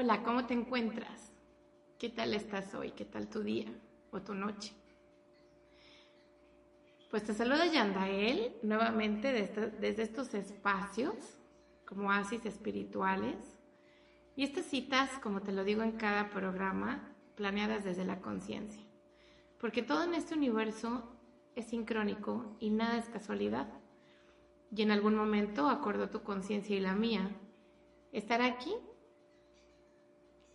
Hola, ¿cómo te encuentras? ¿Qué tal estás hoy? ¿Qué tal tu día o tu noche? Pues te saluda Yandael nuevamente desde, estos espacios como oasis espirituales y estas citas, como te lo digo en cada programa, planeadas desde la conciencia. Porque todo en este universo es sincrónico y nada es casualidad. Y en algún momento acordó tu conciencia y la mía estar aquí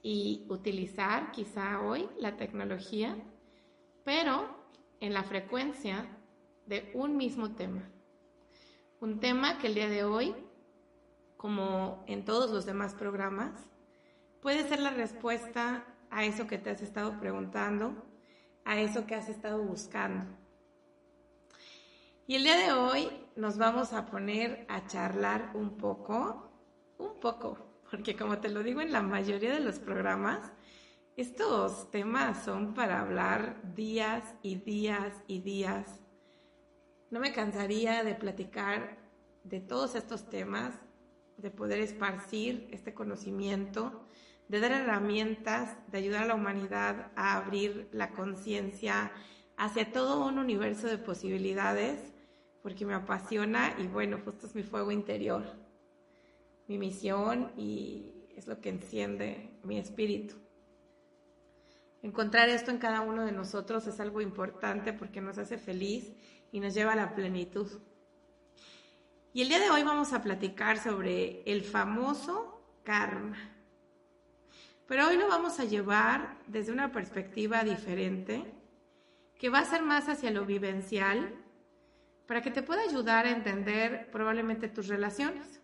y utilizar quizá hoy la tecnología, pero en la frecuencia de un mismo tema. Un tema que el día de hoy, como en todos los demás programas, puede ser la respuesta a eso que te has estado preguntando, a eso que has estado buscando. Y el día de hoy nos vamos a poner a charlar un poco, un poco, porque como te lo digo en la mayoría de los programas, estos temas son para hablar días y días y días. No me cansaría de platicar de todos estos temas, de poder esparcir este conocimiento, de dar herramientas, de ayudar a la humanidad a abrir la conciencia hacia todo un universo de posibilidades, porque me apasiona y bueno, justo es mi fuego interior mi misión y es lo que enciende mi espíritu. Encontrar esto en cada uno de nosotros es algo importante porque nos hace feliz y nos lleva a la plenitud. Y el día de hoy vamos a platicar sobre el famoso karma. Pero hoy lo vamos a llevar desde una perspectiva diferente, que va a ser más hacia lo vivencial, para que te pueda ayudar a entender probablemente tus relaciones.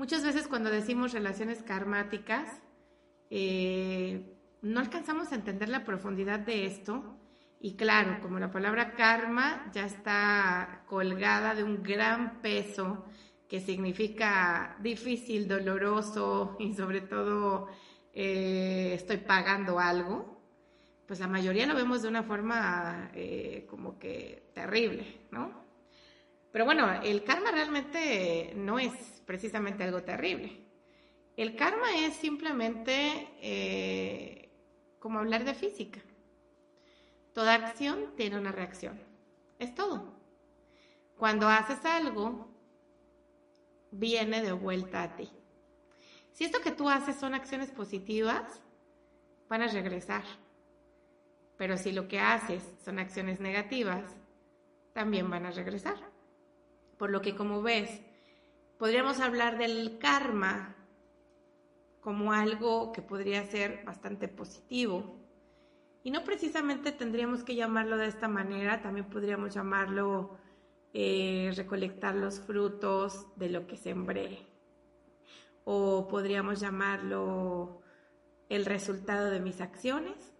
Muchas veces cuando decimos relaciones karmáticas, eh, no alcanzamos a entender la profundidad de esto. Y claro, como la palabra karma ya está colgada de un gran peso que significa difícil, doloroso y sobre todo eh, estoy pagando algo, pues la mayoría lo vemos de una forma eh, como que terrible, ¿no? Pero bueno, el karma realmente no es precisamente algo terrible. El karma es simplemente eh, como hablar de física. Toda acción tiene una reacción. Es todo. Cuando haces algo, viene de vuelta a ti. Si esto que tú haces son acciones positivas, van a regresar. Pero si lo que haces son acciones negativas, también van a regresar. Por lo que como ves, podríamos hablar del karma como algo que podría ser bastante positivo. Y no precisamente tendríamos que llamarlo de esta manera, también podríamos llamarlo eh, recolectar los frutos de lo que sembré. O podríamos llamarlo el resultado de mis acciones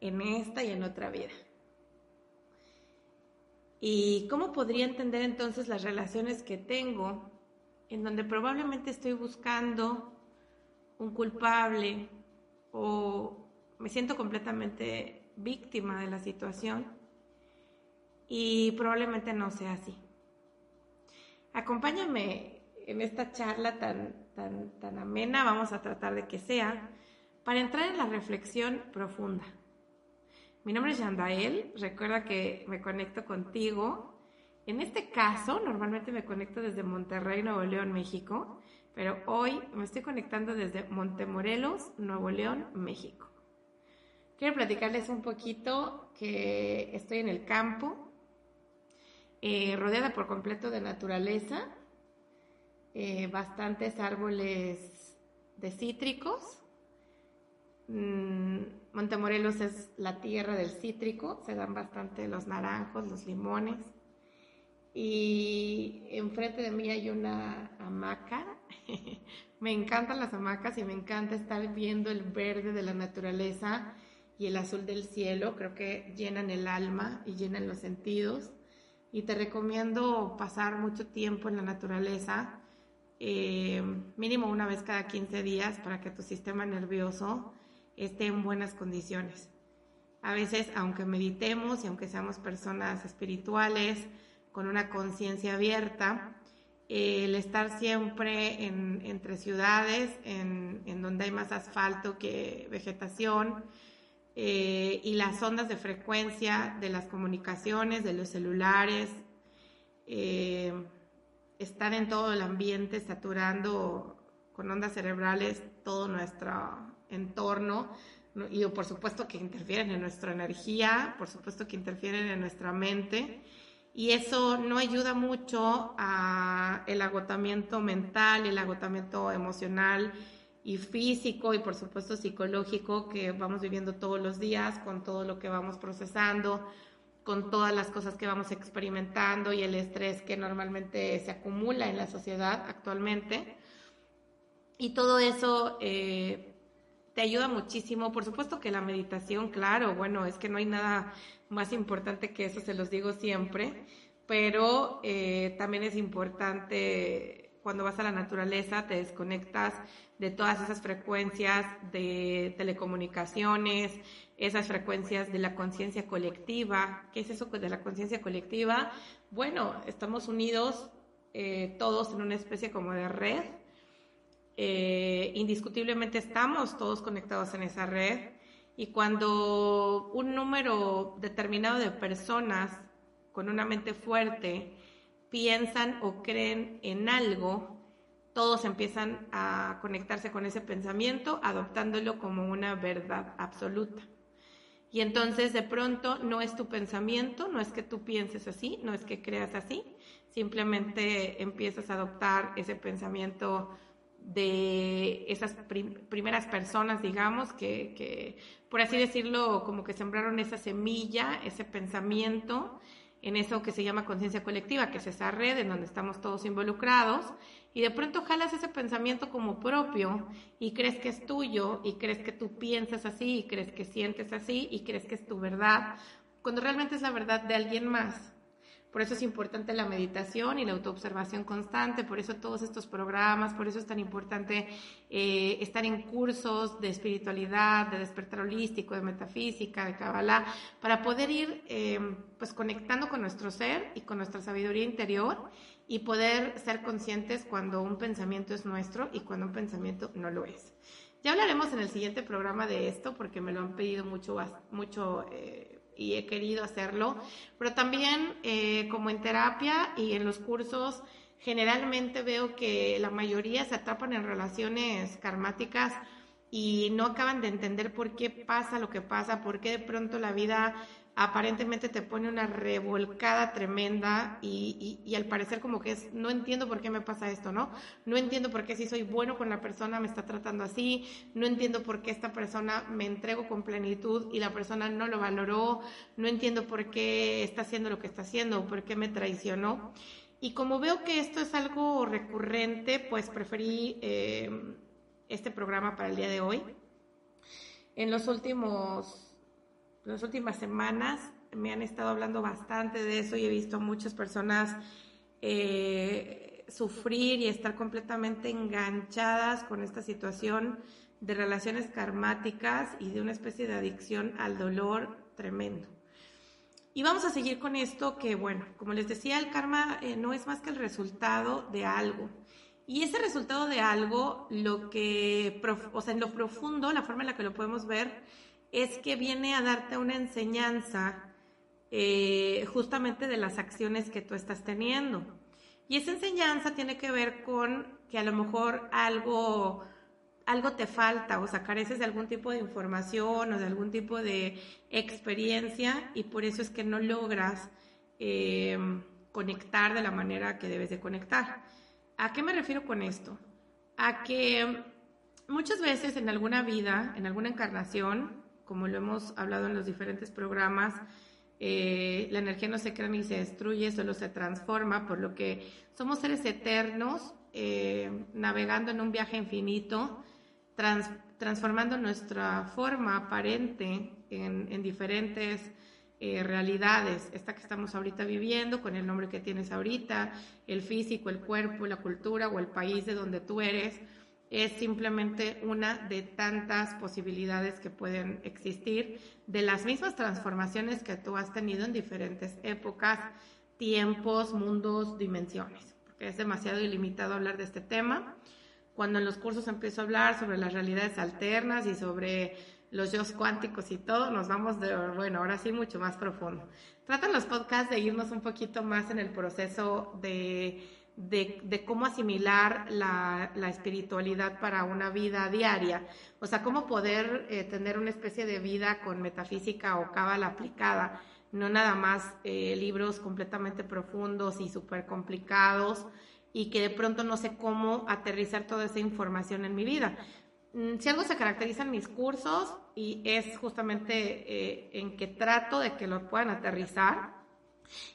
en esta y en otra vida. ¿Y cómo podría entender entonces las relaciones que tengo en donde probablemente estoy buscando un culpable o me siento completamente víctima de la situación y probablemente no sea así? Acompáñame en esta charla tan, tan, tan amena, vamos a tratar de que sea, para entrar en la reflexión profunda. Mi nombre es Yandael, recuerda que me conecto contigo. En este caso, normalmente me conecto desde Monterrey, Nuevo León, México, pero hoy me estoy conectando desde Montemorelos, Nuevo León, México. Quiero platicarles un poquito que estoy en el campo, eh, rodeada por completo de naturaleza, eh, bastantes árboles de cítricos. Mm, Montemorelos es la tierra del cítrico, se dan bastante los naranjos, los limones. Y enfrente de mí hay una hamaca. me encantan las hamacas y me encanta estar viendo el verde de la naturaleza y el azul del cielo. Creo que llenan el alma y llenan los sentidos. Y te recomiendo pasar mucho tiempo en la naturaleza, eh, mínimo una vez cada 15 días, para que tu sistema nervioso esté en buenas condiciones. A veces, aunque meditemos y aunque seamos personas espirituales, con una conciencia abierta, el estar siempre entre ciudades, en, donde hay más asfalto que vegetación, eh, y las ondas de frecuencia de las comunicaciones, de los celulares, eh, estar en todo el ambiente saturando con ondas cerebrales todo nuestro entorno, y por supuesto que interfieren en nuestra energía, por supuesto que interfieren en nuestra mente y eso no ayuda mucho a el agotamiento mental, el agotamiento emocional y físico y por supuesto psicológico que vamos viviendo todos los días con todo lo que vamos procesando, con todas las cosas que vamos experimentando y el estrés que normalmente se acumula en la sociedad actualmente. Y todo eso eh, te ayuda muchísimo. Por supuesto que la meditación, claro, bueno, es que no hay nada más importante que eso, se los digo siempre, pero eh, también es importante cuando vas a la naturaleza, te desconectas de todas esas frecuencias de telecomunicaciones, esas frecuencias de la conciencia colectiva. ¿Qué es eso de la conciencia colectiva? Bueno, estamos unidos eh, todos en una especie como de red. Eh, indiscutiblemente estamos todos conectados en esa red y cuando un número determinado de personas con una mente fuerte piensan o creen en algo, todos empiezan a conectarse con ese pensamiento, adoptándolo como una verdad absoluta. Y entonces de pronto no es tu pensamiento, no es que tú pienses así, no es que creas así, simplemente empiezas a adoptar ese pensamiento de esas primeras personas, digamos, que, por así decirlo, como que sembraron esa semilla, ese pensamiento en eso que se llama conciencia colectiva, que es esa red en donde estamos todos involucrados, y de pronto jalas ese pensamiento como propio y crees que es tuyo, y crees que tú piensas así, y crees que sientes así, y crees que es tu verdad, cuando realmente es la verdad de alguien más. Por eso es importante la meditación y la autoobservación constante, por eso todos estos programas, por eso es tan importante eh, estar en cursos de espiritualidad, de despertar holístico, de metafísica, de Kabbalah, para poder ir eh, pues conectando con nuestro ser y con nuestra sabiduría interior y poder ser conscientes cuando un pensamiento es nuestro y cuando un pensamiento no lo es. Ya hablaremos en el siguiente programa de esto porque me lo han pedido mucho, mucho eh, y he querido hacerlo, pero también eh, como en terapia y en los cursos generalmente veo que la mayoría se atrapan en relaciones karmáticas y no acaban de entender por qué pasa lo que pasa, por qué de pronto la vida aparentemente te pone una revolcada tremenda y, y, al parecer como que es, no entiendo por qué me pasa esto, ¿no? No entiendo por qué si soy bueno con la persona me está tratando así, no entiendo por qué esta persona me entrego con plenitud y la persona no lo valoró, no entiendo por qué está haciendo lo que está haciendo, por qué me traicionó. Y como veo que esto es algo recurrente, pues preferí eh, este programa para el día de hoy. En los últimos las últimas semanas me han estado hablando bastante de eso y he visto muchas personas eh, sufrir y estar completamente enganchadas con esta situación de relaciones karmáticas y de una especie de adicción al dolor tremendo. Y vamos a seguir con esto que, bueno, como les decía, el karma eh, no es más que el resultado de algo. Y ese resultado de algo, lo que, o sea, en lo profundo, la forma en la que lo podemos ver, es que viene a darte una enseñanza eh, justamente de las acciones que tú estás teniendo. Y esa enseñanza tiene que ver con que a lo mejor algo, algo te falta, o sea, careces de algún tipo de información o de algún tipo de experiencia y por eso es que no logras eh, conectar de la manera que debes de conectar. ¿A qué me refiero con esto? A que muchas veces en alguna vida, en alguna encarnación, como lo hemos hablado en los diferentes programas, eh, la energía no se crea ni se destruye, solo se transforma, por lo que somos seres eternos, eh, navegando en un viaje infinito, transformando nuestra forma aparente en, diferentes eh, realidades. Esta que estamos ahorita viviendo, con el nombre que tienes ahorita, el físico, el cuerpo, la cultura o el país de donde tú eres es simplemente una de tantas posibilidades que pueden existir de las mismas transformaciones que tú has tenido en diferentes épocas, tiempos, mundos, dimensiones. porque es demasiado ilimitado hablar de este tema. Cuando en los cursos empiezo a hablar sobre las realidades alternas y sobre los yo cuánticos y todo, nos vamos de, bueno, ahora sí mucho más profundo. Tratan los podcasts de irnos un poquito más en el proceso de, de, cómo asimilar la, espiritualidad para una vida diaria. O sea, cómo poder eh, tener una especie de vida con metafísica o cábala aplicada, no nada más eh, libros completamente profundos y súper complicados y que de pronto no sé cómo aterrizar toda esa información en mi vida. Mm, si algo se caracteriza en mis cursos y es justamente eh, en que trato de que lo puedan aterrizar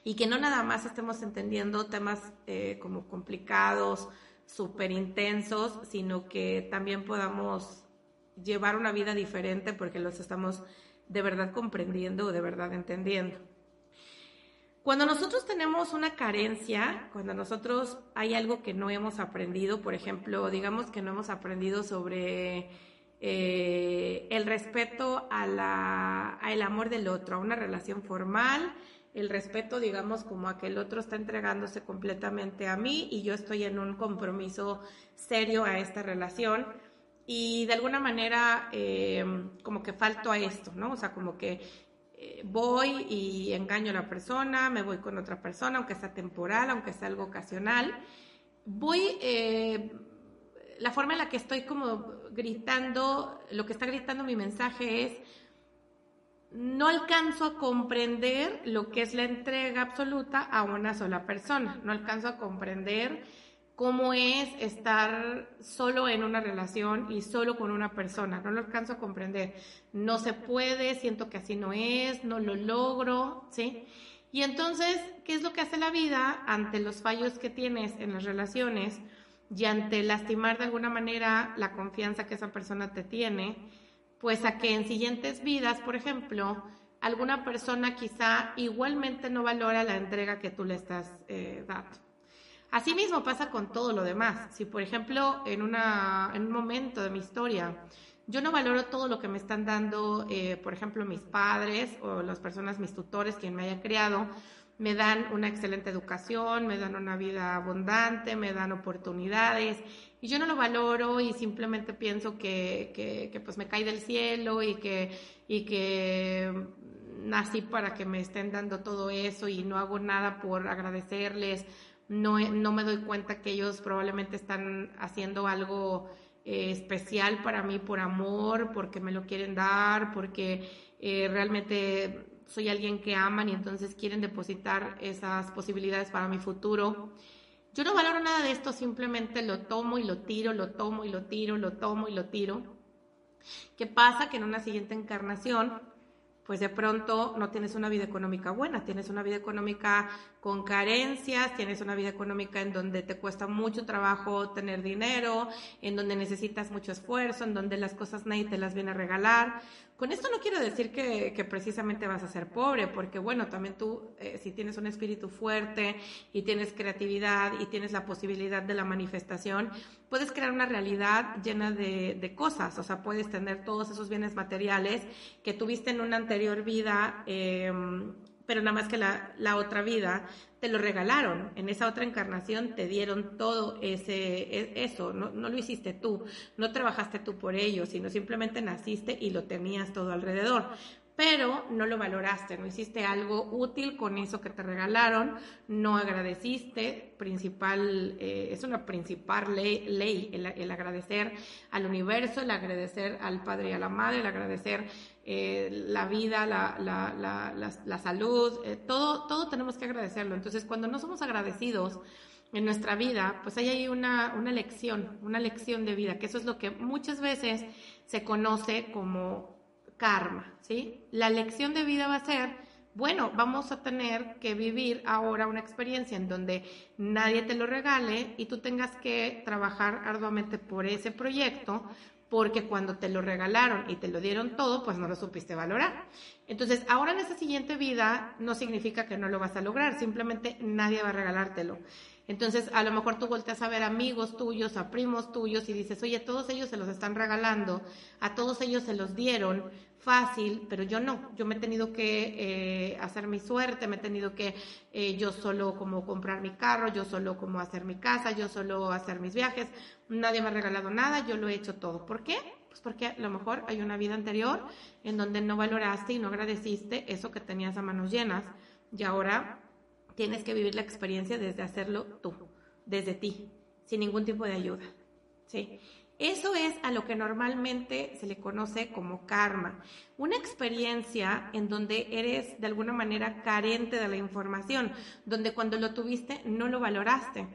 y que no nada más estemos entendiendo temas eh, como complicados, súper intensos, sino que también podamos llevar una vida diferente porque los estamos de verdad comprendiendo o de verdad entendiendo. Cuando nosotros tenemos una carencia, cuando nosotros hay algo que no hemos aprendido, por ejemplo, digamos que no hemos aprendido sobre eh, el respeto al amor del otro, a una relación formal, el respeto, digamos, como a que el otro está entregándose completamente a mí y yo estoy en un compromiso serio a esta relación. Y de alguna manera, eh, como que falto a esto, ¿no? O sea, como que eh, voy y engaño a la persona, me voy con otra persona, aunque sea temporal, aunque sea algo ocasional. Voy, eh, la forma en la que estoy como gritando, lo que está gritando mi mensaje es, no alcanzo a comprender lo que es la entrega absoluta a una sola persona, no alcanzo a comprender cómo es estar solo en una relación y solo con una persona. No lo alcanzo a comprender. No se puede, siento que así no es, no lo logro, ¿sí? Y entonces, ¿qué es lo que hace la vida ante los fallos que tienes en las relaciones y ante lastimar de alguna manera la confianza que esa persona te tiene? Pues a que en siguientes vidas, por ejemplo, alguna persona quizá igualmente no valora la entrega que tú le estás eh, dando. Asimismo pasa con todo lo demás. Si, por ejemplo, en, una, en un momento de mi historia, yo no valoro todo lo que me están dando, eh, por ejemplo, mis padres o las personas, mis tutores, quien me hayan criado, me dan una excelente educación, me dan una vida abundante, me dan oportunidades, y yo no lo valoro y simplemente pienso que, que, que pues me cae del cielo y que, y que nací para que me estén dando todo eso y no hago nada por agradecerles no, no me doy cuenta que ellos probablemente están haciendo algo eh, especial para mí por amor, porque me lo quieren dar, porque eh, realmente soy alguien que aman y entonces quieren depositar esas posibilidades para mi futuro. Yo no valoro nada de esto, simplemente lo tomo y lo tiro, lo tomo y lo tiro, lo tomo y lo tiro. ¿Qué pasa? Que en una siguiente encarnación pues de pronto no tienes una vida económica buena, tienes una vida económica con carencias, tienes una vida económica en donde te cuesta mucho trabajo tener dinero, en donde necesitas mucho esfuerzo, en donde las cosas nadie te las viene a regalar. Con esto no quiero decir que, precisamente vas a ser pobre, porque bueno, también tú, eh, si tienes un espíritu fuerte y tienes creatividad y tienes la posibilidad de la manifestación, puedes crear una realidad llena de, cosas, o sea, puedes tener todos esos bienes materiales que tuviste en una anterior vida. Em, pero nada más que la, la, otra vida te lo regalaron. En esa otra encarnación te dieron todo ese, e, eso, no, no, lo hiciste tú, no trabajaste tú por ello, sino simplemente naciste y lo tenías todo alrededor. Pero no lo valoraste, no hiciste algo útil con eso que te regalaron, no agradeciste, principal, eh, es una principal ley, ley el, agradecer al universo, el agradecer al padre y a la madre, el agradecer eh, la vida, la, la, la, la salud, eh, todo, todo tenemos que agradecerlo. Entonces, cuando no somos agradecidos, en nuestra vida, pues hay ahí una, una lección, una lección de vida, que eso es lo que muchas veces se conoce como karma, ¿sí? La lección de vida va a ser, bueno, vamos a tener que vivir ahora una experiencia en donde nadie te lo regale y tú tengas que trabajar arduamente por ese proyecto porque cuando te lo regalaron y te lo dieron todo, pues no lo supiste valorar. Entonces, ahora en esa siguiente vida no significa que no lo vas a lograr, simplemente nadie va a regalártelo. Entonces, a lo mejor tú volteas a ver amigos tuyos, a primos tuyos y dices, oye, todos ellos se los están regalando, a todos ellos se los dieron fácil, pero yo no, yo me he tenido que eh, hacer mi suerte, me he tenido que eh, yo solo como comprar mi carro, yo solo como hacer mi casa, yo solo hacer mis viajes, nadie me ha regalado nada, yo lo he hecho todo. ¿Por qué? Pues porque a lo mejor hay una vida anterior en donde no valoraste y no agradeciste eso que tenías a manos llenas y ahora tienes que vivir la experiencia desde hacerlo tú, desde ti, sin ningún tipo de ayuda. ¿sí? Eso es a lo que normalmente se le conoce como karma, una experiencia en donde eres de alguna manera carente de la información, donde cuando lo tuviste no lo valoraste.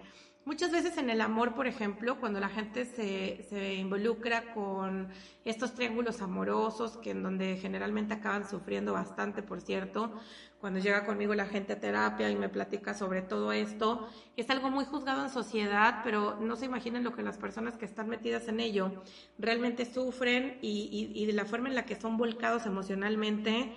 Muchas veces en el amor, por ejemplo, cuando la gente se, se, involucra con estos triángulos amorosos, que en donde generalmente acaban sufriendo bastante, por cierto, cuando llega conmigo la gente a terapia y me platica sobre todo esto, es algo muy juzgado en sociedad, pero no se imaginen lo que las personas que están metidas en ello realmente sufren y, y, y de la forma en la que son volcados emocionalmente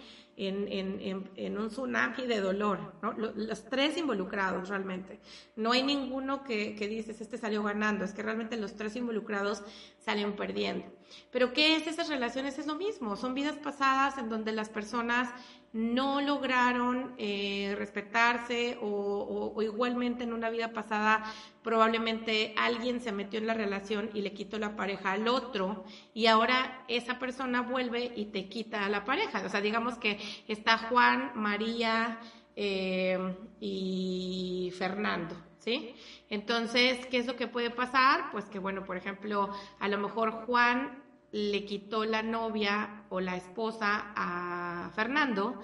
en, un tsunami de dolor, ¿no? Los, tres involucrados realmente. No hay ninguno que, que dices, este salió ganando, es que realmente los tres involucrados salen perdiendo. Pero ¿qué es esas relaciones? Es lo mismo, son vidas pasadas en donde las personas no lograron eh, respetarse o, igualmente en una vida pasada probablemente alguien se metió en la relación y le quitó la pareja al otro y ahora esa persona vuelve y te quita a la pareja. O sea, digamos que está Juan, María eh, y Fernando. ¿Sí? Entonces, ¿qué es lo que puede pasar? Pues que, bueno, por ejemplo, a lo mejor Juan le quitó la novia o la esposa a Fernando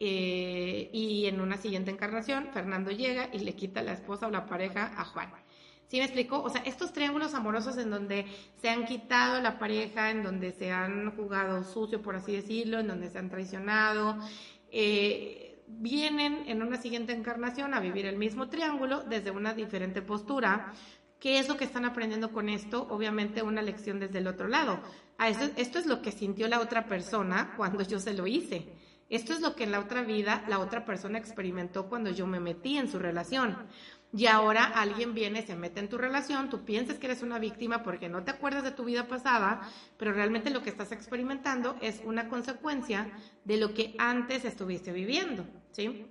eh, y en una siguiente encarnación Fernando llega y le quita la esposa o la pareja a Juan. ¿Sí me explico? O sea, estos triángulos amorosos en donde se han quitado la pareja, en donde se han jugado sucio, por así decirlo, en donde se han traicionado, eh, vienen en una siguiente encarnación a vivir el mismo triángulo desde una diferente postura, ¿Qué es lo que están aprendiendo con esto? Obviamente una lección desde el otro lado. Ah, esto, es lo que sintió la otra persona cuando yo se lo hice. Esto es lo que en la otra vida la otra persona experimentó cuando yo me metí en su relación. Y ahora alguien viene, se mete en tu relación, tú piensas que eres una víctima porque no te acuerdas de tu vida pasada, pero realmente lo que estás experimentando es una consecuencia de lo que antes estuviste viviendo, ¿sí?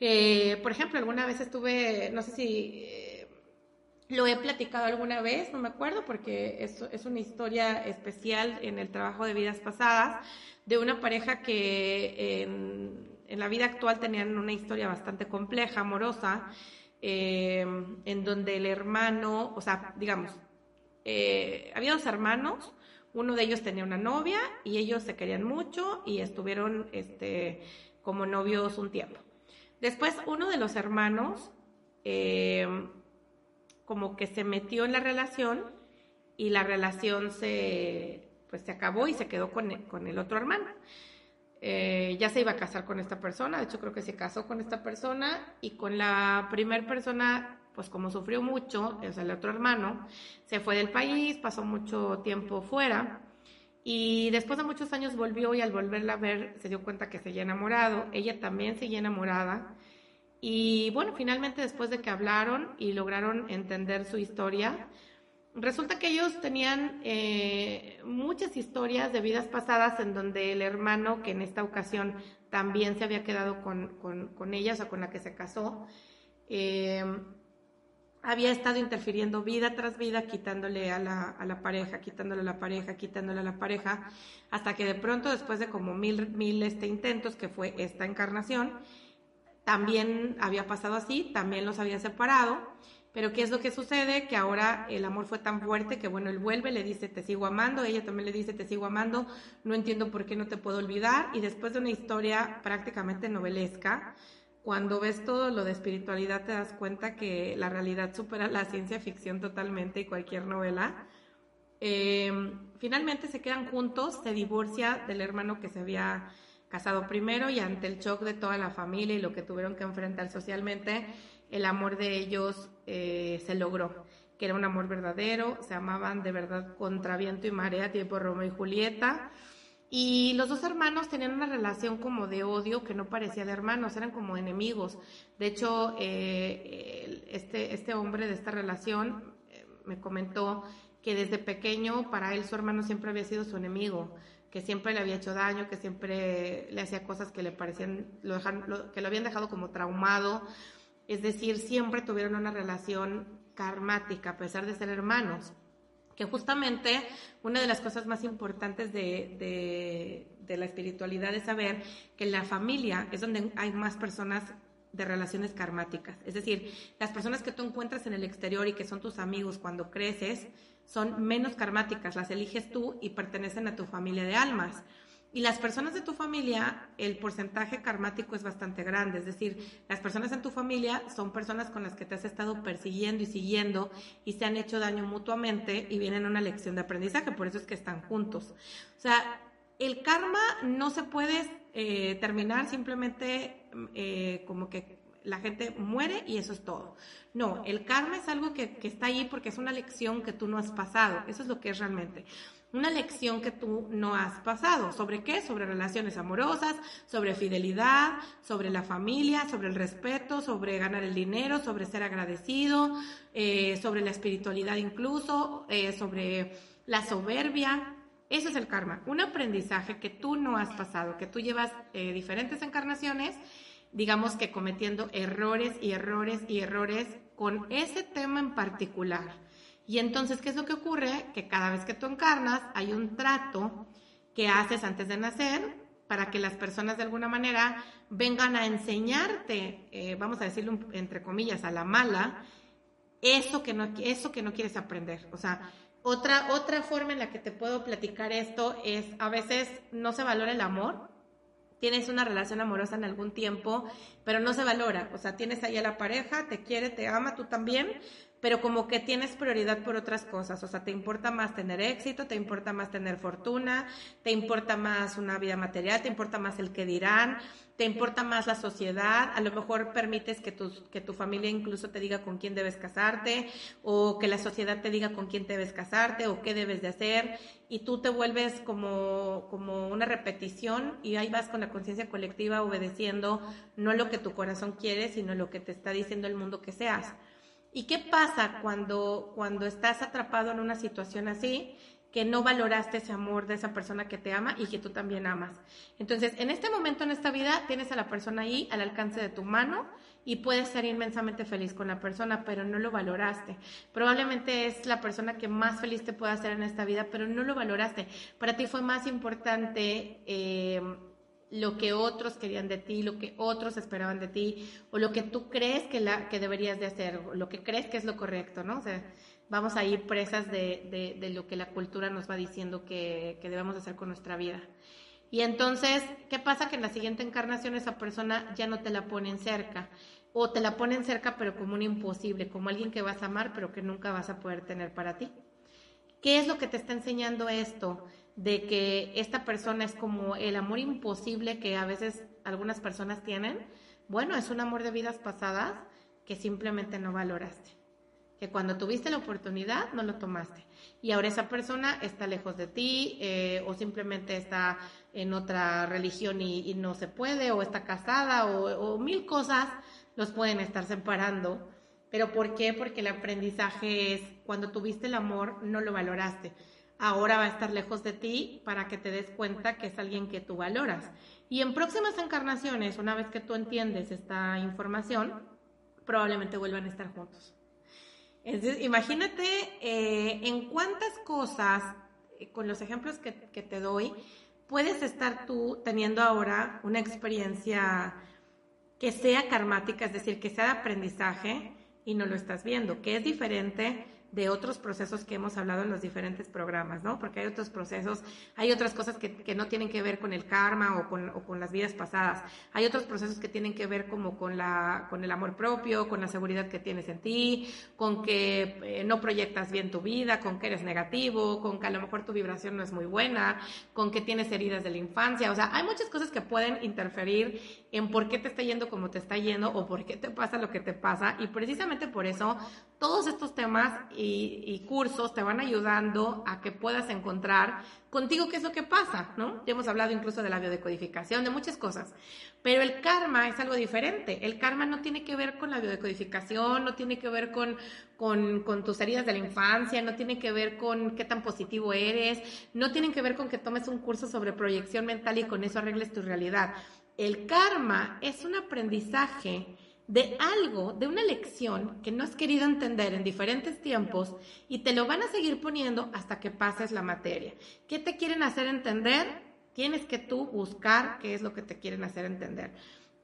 Eh, por ejemplo, alguna vez estuve, no sé si lo he platicado alguna vez, no me acuerdo, porque es, es una historia especial en el trabajo de vidas pasadas, de una pareja que en, la vida actual tenían una historia bastante compleja, amorosa, eh, en donde el hermano, o sea, digamos, eh, había dos hermanos, uno de ellos tenía una novia y ellos se querían mucho y estuvieron este, como novios un tiempo. Después, uno de los hermanos eh, como que se metió en la relación y la relación se, pues se acabó y se quedó con, con el otro hermano. Eh, ya se iba a casar con esta persona, de hecho creo que se casó con esta persona y con la primer persona, pues como sufrió mucho, o sea, el otro hermano, se fue del país, pasó mucho tiempo fuera y después de muchos años volvió y al volverla a ver se dio cuenta que seguía enamorado, ella también seguía enamorada y bueno, finalmente después de que hablaron y lograron entender su historia, resulta que ellos tenían eh, muchas historias de vidas pasadas en donde el hermano, que en esta ocasión también se había quedado con, con, con o con la que se casó, eh, había estado interfiriendo vida tras vida, quitándole a la, a la, pareja, quitándole a la pareja, quitándole a la pareja, hasta que de pronto, después de como mil, mil este, intentos, que fue esta encarnación, también había pasado así, también los había separado, pero ¿qué es lo que sucede? Que ahora el amor fue tan fuerte que bueno, él vuelve, le dice, te sigo amando, ella también le dice, te sigo amando, no entiendo por qué no te puedo olvidar, y después de una historia prácticamente novelesca, cuando ves todo lo de espiritualidad te das cuenta que la realidad supera la ciencia ficción totalmente y cualquier novela. Eh, finalmente se quedan juntos, se divorcia del hermano que se había casado primero y ante el shock de toda la familia y lo que tuvieron que enfrentar socialmente, el amor de ellos eh, se logró, que era un amor verdadero, se amaban de verdad contra viento y marea, tipo Romeo y Julieta. Y los dos hermanos tenían una relación como de odio que no parecía de hermanos, eran como enemigos. De hecho, eh, este, este hombre de esta relación eh, me comentó que desde pequeño para él su hermano siempre había sido su enemigo, que siempre le había hecho daño, que siempre le hacía cosas que le parecían, lo que lo habían dejado como traumado. Es decir, siempre tuvieron una relación karmática a pesar de ser hermanos que justamente una de las cosas más importantes de, la espiritualidad es saber que la familia es donde hay más personas de relaciones karmáticas. Es decir, las personas que tú encuentras en el exterior y que son tus amigos cuando creces son menos karmáticas, las eliges tú y pertenecen a tu familia de almas. Y las personas de tu familia, el porcentaje karmático es bastante grande, es decir, las personas en tu familia son personas con las que te has estado persiguiendo y siguiendo y se han hecho daño mutuamente y vienen a una lección de aprendizaje, por eso es que están juntos. O sea, el karma no se puede eh, terminar simplemente eh, como que la gente muere y eso es todo. No, el karma es algo que, que está ahí porque es una lección que tú no has pasado, eso es lo que es realmente una lección que tú no has pasado. ¿Sobre qué? Sobre relaciones amorosas, sobre fidelidad, sobre la familia, sobre el respeto, sobre ganar el dinero, sobre ser agradecido, eh, sobre la espiritualidad incluso, eh, sobre la soberbia. Eso es el karma, un aprendizaje que tú no has pasado, que tú llevas eh, diferentes encarnaciones, digamos que cometiendo errores y errores y errores con ese tema en particular. Y entonces, ¿qué es lo que ocurre? Que cada vez que tú encarnas, hay un trato que haces antes de nacer para que las personas de alguna manera vengan a enseñarte, eh, vamos a decirlo entre comillas, a la mala, eso que, no, eso que no quieres aprender. O sea, otra, otra forma en la que te puedo platicar esto es, a veces no se valora el amor, tienes una relación amorosa en algún tiempo, pero no se valora. O sea, tienes ahí a la pareja, te quiere, te ama, tú también, pero como que tienes prioridad por otras cosas, o sea, te importa más tener éxito, te importa más tener fortuna, te importa más una vida material, te importa más el que dirán, te importa más la sociedad, a lo mejor permites que tu, que tu familia incluso te diga con quién debes casarte, o que la sociedad te diga con quién debes casarte, o qué debes de hacer, y tú te vuelves como, como una repetición, y ahí vas con la conciencia colectiva obedeciendo no lo que tu corazón quiere, sino lo que te está diciendo el mundo que seas. ¿Y qué pasa cuando, cuando estás atrapado en una situación así? que no valoraste ese amor de esa persona que te ama y que tú también amas. Entonces, en este momento en esta vida tienes a la persona ahí al alcance de tu mano y puedes ser inmensamente feliz con la persona, pero no lo valoraste. Probablemente es la persona que más feliz te puede hacer en esta vida, pero no lo valoraste. Para ti fue más importante eh, lo que otros querían de ti, lo que otros esperaban de ti, o lo que tú crees que, la, que deberías de hacer, lo que crees que es lo correcto, ¿no? O sea, vamos a ir presas de, de, lo que la cultura nos va diciendo que, que, debemos hacer con nuestra vida. Y entonces, ¿qué pasa? Que en la siguiente encarnación esa persona ya no te la ponen cerca, o te la ponen cerca pero como un imposible, como alguien que vas a amar pero que nunca vas a poder tener para ti. ¿Qué es lo que te está enseñando esto? De que esta persona es como el amor imposible que a veces algunas personas tienen, bueno, es un amor de vidas pasadas que simplemente no valoraste. Que cuando tuviste la oportunidad no lo tomaste. Y ahora esa persona está lejos de ti eh, o simplemente está en otra religión y, no se puede o está casada o, o mil cosas los pueden estar separando. ¿Pero por qué? Porque el aprendizaje es cuando tuviste el amor no lo valoraste ahora va a estar lejos de ti para que te des cuenta que es alguien que tú valoras. Y en próximas encarnaciones, una vez que tú entiendes esta información, probablemente vuelvan a estar juntos. Entonces, imagínate eh, en cuántas cosas, eh, con los ejemplos que, que te doy, puedes estar tú teniendo ahora una experiencia que sea karmática, es decir, que sea de aprendizaje y no lo estás viendo, que es diferente de otros procesos que hemos hablado en los diferentes programas, ¿no? Porque hay otros procesos, hay otras cosas que, que no tienen que ver con el karma o con, o con, las vidas pasadas. Hay otros procesos que tienen que ver como con, la, con el amor propio, con la seguridad que tienes en ti, con que eh, no proyectas bien tu vida, con que eres negativo, con que a lo mejor tu vibración no es muy buena, con que tienes heridas de la infancia. O sea, hay muchas cosas que pueden interferir en por qué te está yendo como te está yendo o por qué te pasa lo que te pasa. Y precisamente por eso todos estos temas y, cursos te van ayudando a que puedas encontrar contigo qué es lo que pasa, ¿no? Ya hemos hablado incluso de la biodecodificación, de muchas cosas. Pero el karma es algo diferente. El karma no tiene que ver con la biodecodificación, no tiene que ver con, con, con tus heridas de la infancia, no tiene que ver con qué tan positivo eres, no tiene que ver con que tomes un curso sobre proyección mental y con eso arregles tu realidad. El karma es un aprendizaje de algo, de una lección que no has querido entender en diferentes tiempos y te lo van a seguir poniendo hasta que pases la materia. ¿Qué te quieren hacer entender? Tienes que tú buscar qué es lo que te quieren hacer entender.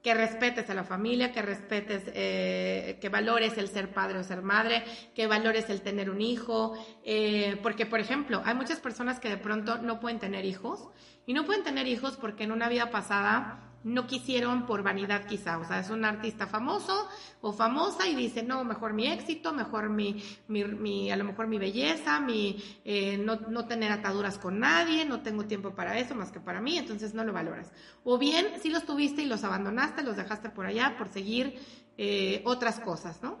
Que respetes a la familia, que respetes, eh, que valores el ser padre o ser madre, que valores el tener un hijo. Eh, porque, por ejemplo, hay muchas personas que de pronto no pueden tener hijos y no pueden tener hijos porque en una vida pasada no quisieron por vanidad quizá, o sea, es un artista famoso o famosa y dice, no, mejor mi éxito, mejor mi, mi, a lo mejor mi belleza, mi, eh, no, no, tener ataduras con nadie, no tengo tiempo para eso más que para mí, entonces no lo valoras. O bien, si los tuviste y los abandonaste, los dejaste por allá por seguir eh, otras cosas, ¿no?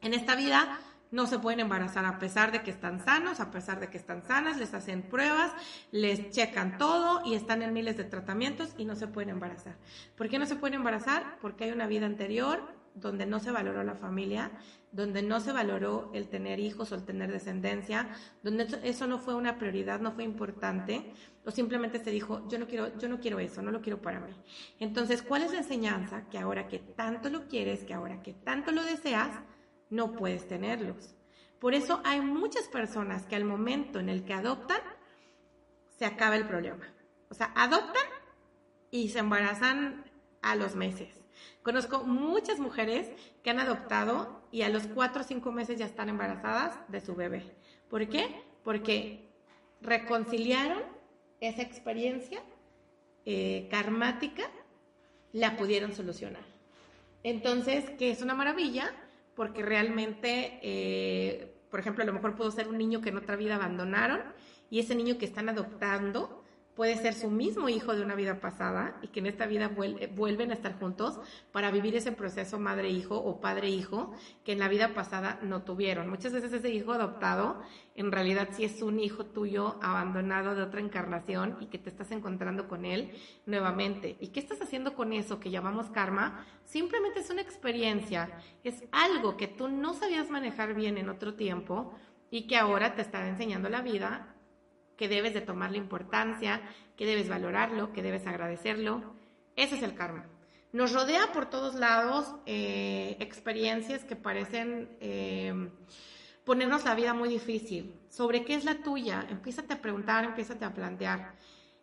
En esta vida no se pueden embarazar a pesar de que están sanos, a pesar de que están sanas, les hacen pruebas, les checan todo y están en miles de tratamientos y no se pueden embarazar. ¿Por qué no se pueden embarazar? Porque hay una vida anterior donde no se valoró la familia, donde no se valoró el tener hijos o el tener descendencia, donde eso no fue una prioridad, no fue importante, o simplemente se dijo, yo no quiero, yo no quiero eso, no lo quiero para mí. Entonces, ¿cuál es la enseñanza? Que ahora que tanto lo quieres, que ahora que tanto lo deseas, no puedes tenerlos. Por eso hay muchas personas que al momento en el que adoptan, se acaba el problema. O sea, adoptan y se embarazan a los meses. Conozco muchas mujeres que han adoptado y a los cuatro o cinco meses ya están embarazadas de su bebé. ¿Por qué? Porque reconciliaron esa experiencia eh, karmática, la pudieron solucionar. Entonces, que es una maravilla, porque realmente, eh, por ejemplo, a lo mejor pudo ser un niño que en otra vida abandonaron y ese niño que están adoptando puede ser su mismo hijo de una vida pasada y que en esta vida vuelven a estar juntos para vivir ese proceso madre-hijo o padre-hijo que en la vida pasada no tuvieron. Muchas veces ese hijo adoptado en realidad sí es un hijo tuyo abandonado de otra encarnación y que te estás encontrando con él nuevamente. ¿Y qué estás haciendo con eso que llamamos karma? Simplemente es una experiencia, es algo que tú no sabías manejar bien en otro tiempo y que ahora te está enseñando la vida que debes de tomarle importancia, que debes valorarlo, que debes agradecerlo. Ese es el karma. Nos rodea por todos lados eh, experiencias que parecen eh, ponernos la vida muy difícil. ¿Sobre qué es la tuya? Empiezate a preguntar, empiezate a plantear.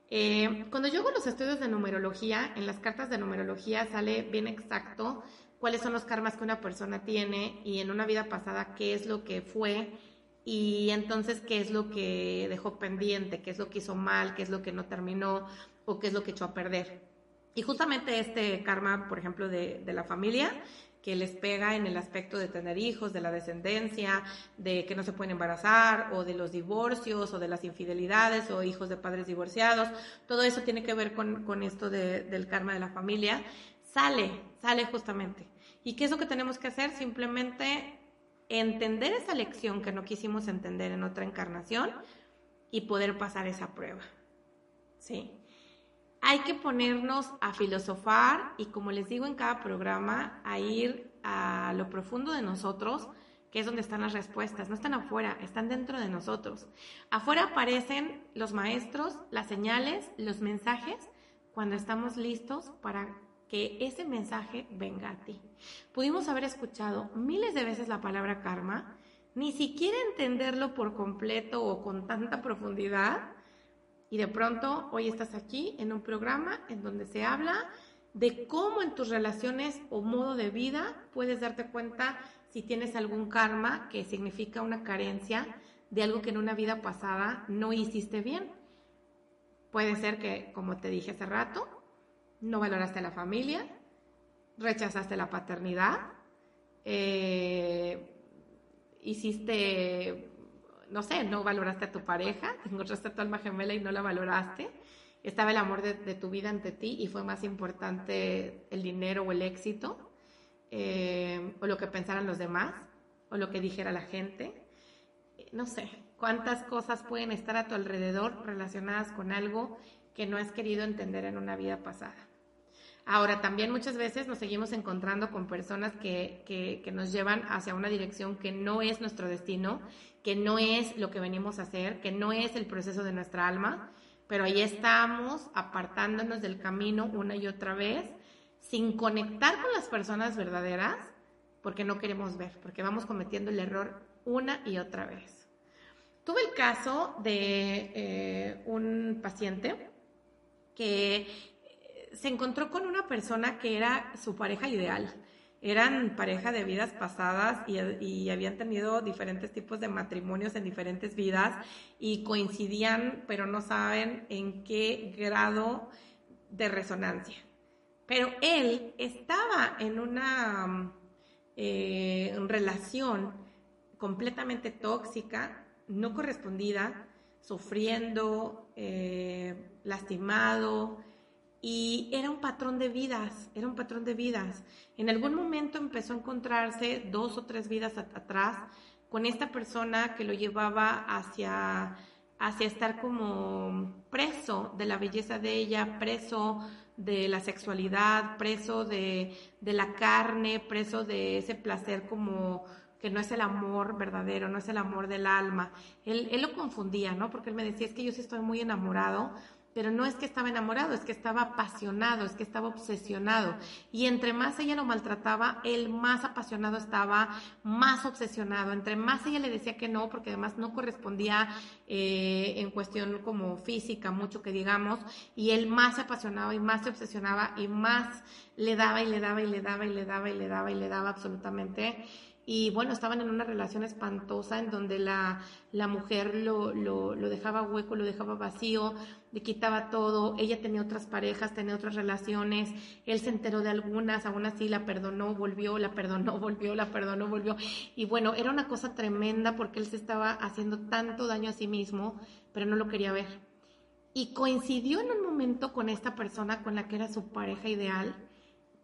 Eh, cuando yo hago los estudios de numerología, en las cartas de numerología sale bien exacto cuáles son los karmas que una persona tiene y en una vida pasada qué es lo que fue y entonces qué es lo que dejó pendiente, qué es lo que hizo mal, qué es lo que no terminó o qué es lo que echó a perder. Y justamente este karma, por ejemplo, de, de la familia, que les pega en el aspecto de tener hijos, de la descendencia, de que no se pueden embarazar, o de los divorcios, o de las infidelidades, o hijos de padres divorciados, todo eso tiene que ver con, con esto de, del karma de la familia, sale, sale justamente. ¿Y qué es lo que tenemos que hacer? Simplemente entender esa lección que no quisimos entender en otra encarnación y poder pasar esa prueba. ¿Sí? Hay que ponernos a filosofar y como les digo en cada programa, a ir a lo profundo de nosotros, que es donde están las respuestas. No están afuera, están dentro de nosotros. Afuera aparecen los maestros, las señales, los mensajes, cuando estamos listos para que ese mensaje venga a ti. Pudimos haber escuchado miles de veces la palabra karma, ni siquiera entenderlo por completo o con tanta profundidad, y de pronto hoy estás aquí en un programa en donde se habla de cómo en tus relaciones o modo de vida puedes darte cuenta si tienes algún karma que significa una carencia de algo que en una vida pasada no hiciste bien. Puede ser que, como te dije hace rato, no valoraste a la familia, rechazaste la paternidad, eh, hiciste, no sé, no valoraste a tu pareja, encontraste a tu alma gemela y no la valoraste, estaba el amor de, tu vida ante ti y fue más importante el dinero o el éxito, eh, o lo que pensaran los demás, o lo que dijera la gente. No sé, cuántas cosas pueden estar a tu alrededor relacionadas con algo que no has querido entender en una vida pasada. Ahora, también muchas veces nos seguimos encontrando con personas que, que, nos llevan hacia una dirección que no es nuestro destino, que no es lo que venimos a hacer, que no es el proceso de nuestra alma, pero ahí estamos apartándonos del camino una y otra vez, sin conectar con las personas verdaderas, porque no queremos ver, porque vamos cometiendo el error una y otra vez. Tuve el caso de eh, un paciente que se encontró con una persona que era su pareja ideal. Eran pareja de vidas pasadas y, habían tenido diferentes tipos de matrimonios en diferentes vidas y coincidían, pero no saben en qué grado de resonancia. Pero él estaba en una eh, relación completamente tóxica, no correspondida, sufriendo, eh, lastimado, y era un patrón de vidas, era un patrón de vidas. En algún momento empezó a encontrarse dos o tres vidas atrás con esta persona que lo llevaba hacia, hacia estar como preso de la belleza de ella, preso de la sexualidad, preso de, de la carne, preso de ese placer como que no es el amor verdadero, no es el amor del alma. Él, él lo confundía, ¿no? Porque él me decía, es que yo sí estoy muy enamorado, pero no es que estaba enamorado, es que estaba apasionado, es que estaba obsesionado. Y entre más ella lo maltrataba, él más apasionado estaba, más obsesionado. Entre más ella le decía que no, porque además no correspondía eh, en cuestión como física, mucho que digamos, y él más se apasionaba y más se obsesionaba y más le daba y le daba y le daba y le daba y le daba y le daba absolutamente y bueno, estaban en una relación espantosa en donde la, la mujer lo, lo, lo, dejaba hueco, lo dejaba vacío, le quitaba todo, ella tenía otras parejas, tenía otras relaciones, él se enteró de algunas, aún así la perdonó, volvió, la perdonó, volvió, la perdonó, volvió. Y bueno, era una cosa tremenda porque él se estaba haciendo tanto daño a sí mismo, pero no lo quería ver. Y coincidió en un momento con esta persona con la que era su pareja ideal,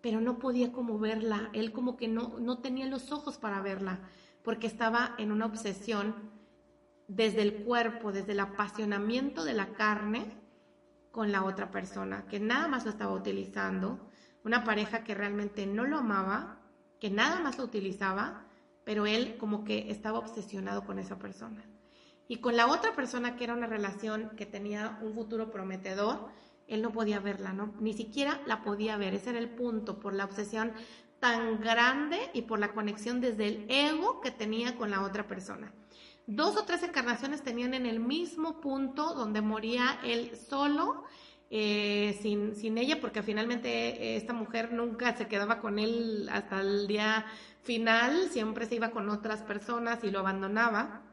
pero no podía como verla, él como que no, no tenía los ojos para verla, porque estaba en una obsesión desde el cuerpo, desde el apasionamiento de la carne con la otra persona, que nada más lo estaba utilizando, una pareja que realmente no lo amaba, que nada más lo utilizaba, pero él como que estaba obsesionado con esa persona. Y con la otra persona que era una relación que tenía un futuro prometedor, él no podía verla, ¿no? Ni siquiera la podía ver. Ese era el punto, por la obsesión tan grande y por la conexión desde el ego que tenía con la otra persona. Dos o tres encarnaciones tenían en el mismo punto donde moría él solo, eh, sin, sin ella, porque finalmente eh, esta mujer nunca se quedaba con él hasta el día final, siempre se iba con otras personas y lo abandonaba.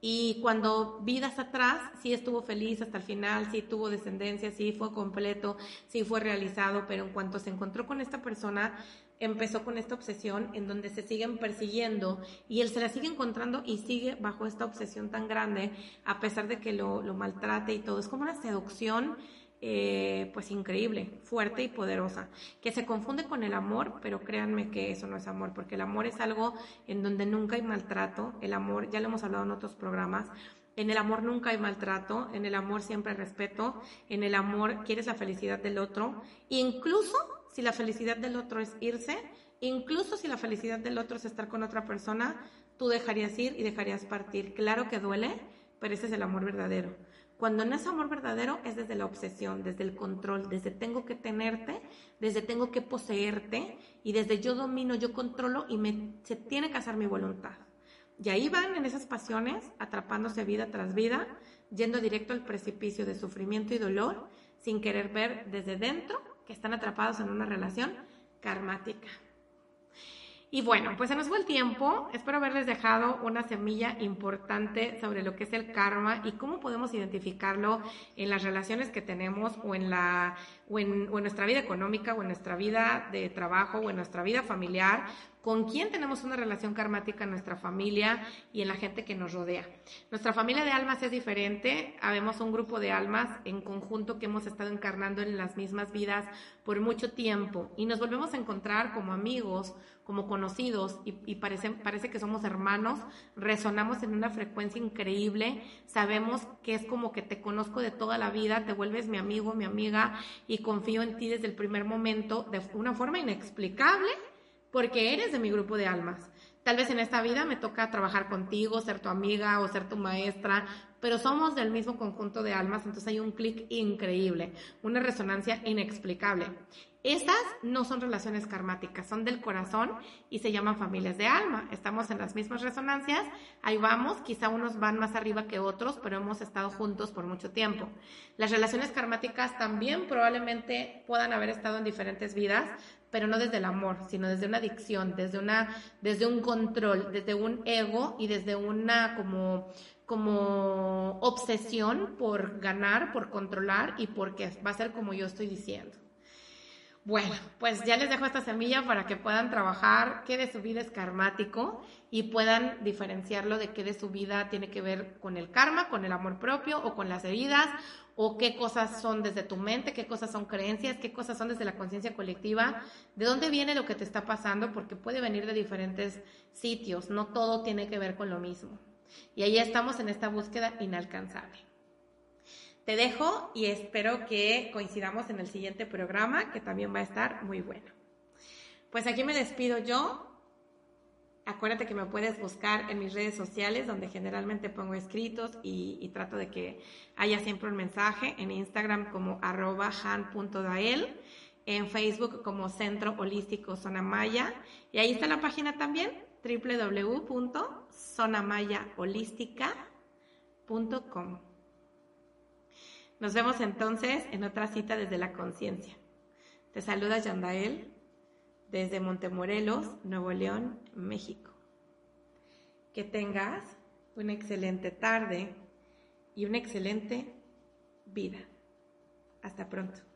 Y cuando vidas atrás, sí estuvo feliz hasta el final, sí tuvo descendencia, sí fue completo, sí fue realizado, pero en cuanto se encontró con esta persona, empezó con esta obsesión en donde se siguen persiguiendo y él se la sigue encontrando y sigue bajo esta obsesión tan grande, a pesar de que lo, lo maltrate y todo. Es como una seducción eh, pues increíble, fuerte y poderosa, que se confunde con el amor, pero créanme que eso no es amor, porque el amor es algo en donde nunca hay maltrato, el amor, ya lo hemos hablado en otros programas, en el amor nunca hay maltrato, en el amor siempre hay respeto, en el amor quieres la felicidad del otro, incluso si la felicidad del otro es irse, incluso si la felicidad del otro es estar con otra persona, tú dejarías ir y dejarías partir. Claro que duele, pero ese es el amor verdadero. Cuando no es amor verdadero es desde la obsesión, desde el control, desde tengo que tenerte, desde tengo que poseerte y desde yo domino, yo controlo y me, se tiene que hacer mi voluntad. Y ahí van en esas pasiones, atrapándose vida tras vida, yendo directo al precipicio de sufrimiento y dolor, sin querer ver desde dentro que están atrapados en una relación karmática. Y bueno, pues se nos fue el tiempo. Espero haberles dejado una semilla importante sobre lo que es el karma y cómo podemos identificarlo en las relaciones que tenemos o en, la, o en, nuestra vida económica o en nuestra vida de trabajo o en nuestra vida familiar con quién tenemos una relación karmática en nuestra familia y en la gente que nos rodea. Nuestra familia de almas es diferente, habemos un grupo de almas en conjunto que hemos estado encarnando en las mismas vidas por mucho tiempo y nos volvemos a encontrar como amigos, como conocidos y, parece, parece que somos hermanos, resonamos en una frecuencia increíble, sabemos que es como que te conozco de toda la vida, te vuelves mi amigo, mi amiga y confío en ti desde el primer momento de una forma inexplicable porque eres de mi grupo de almas. Tal vez en esta vida me toca trabajar contigo, ser tu amiga o ser tu maestra, pero somos del mismo conjunto de almas, entonces hay un clic increíble, una resonancia inexplicable. Esas no son relaciones karmáticas, son del corazón y se llaman familias de alma. Estamos en las mismas resonancias, ahí vamos, quizá unos van más arriba que otros, pero hemos estado juntos por mucho tiempo. Las relaciones karmáticas también probablemente puedan haber estado en diferentes vidas, pero no desde el amor, sino desde una adicción, desde una desde un control, desde un ego y desde una como como obsesión por ganar, por controlar y porque va a ser como yo estoy diciendo. Bueno, pues ya les dejo esta semilla para que puedan trabajar qué de su vida es karmático y puedan diferenciarlo de qué de su vida tiene que ver con el karma, con el amor propio o con las heridas o qué cosas son desde tu mente, qué cosas son creencias, qué cosas son desde la conciencia colectiva, de dónde viene lo que te está pasando, porque puede venir de diferentes sitios, no todo tiene que ver con lo mismo. Y ahí estamos en esta búsqueda inalcanzable. Te dejo y espero que coincidamos en el siguiente programa, que también va a estar muy bueno. Pues aquí me despido yo. Acuérdate que me puedes buscar en mis redes sociales, donde generalmente pongo escritos y, trato de que haya siempre un mensaje. En Instagram como arroba han.dael, en Facebook como Centro Holístico Zona Maya. Y ahí está la página también, www.zonamayaholística.com. Nos vemos entonces en otra cita desde la conciencia. Te saluda Yandael desde Montemorelos, Nuevo León, México. Que tengas una excelente tarde y una excelente vida. Hasta pronto.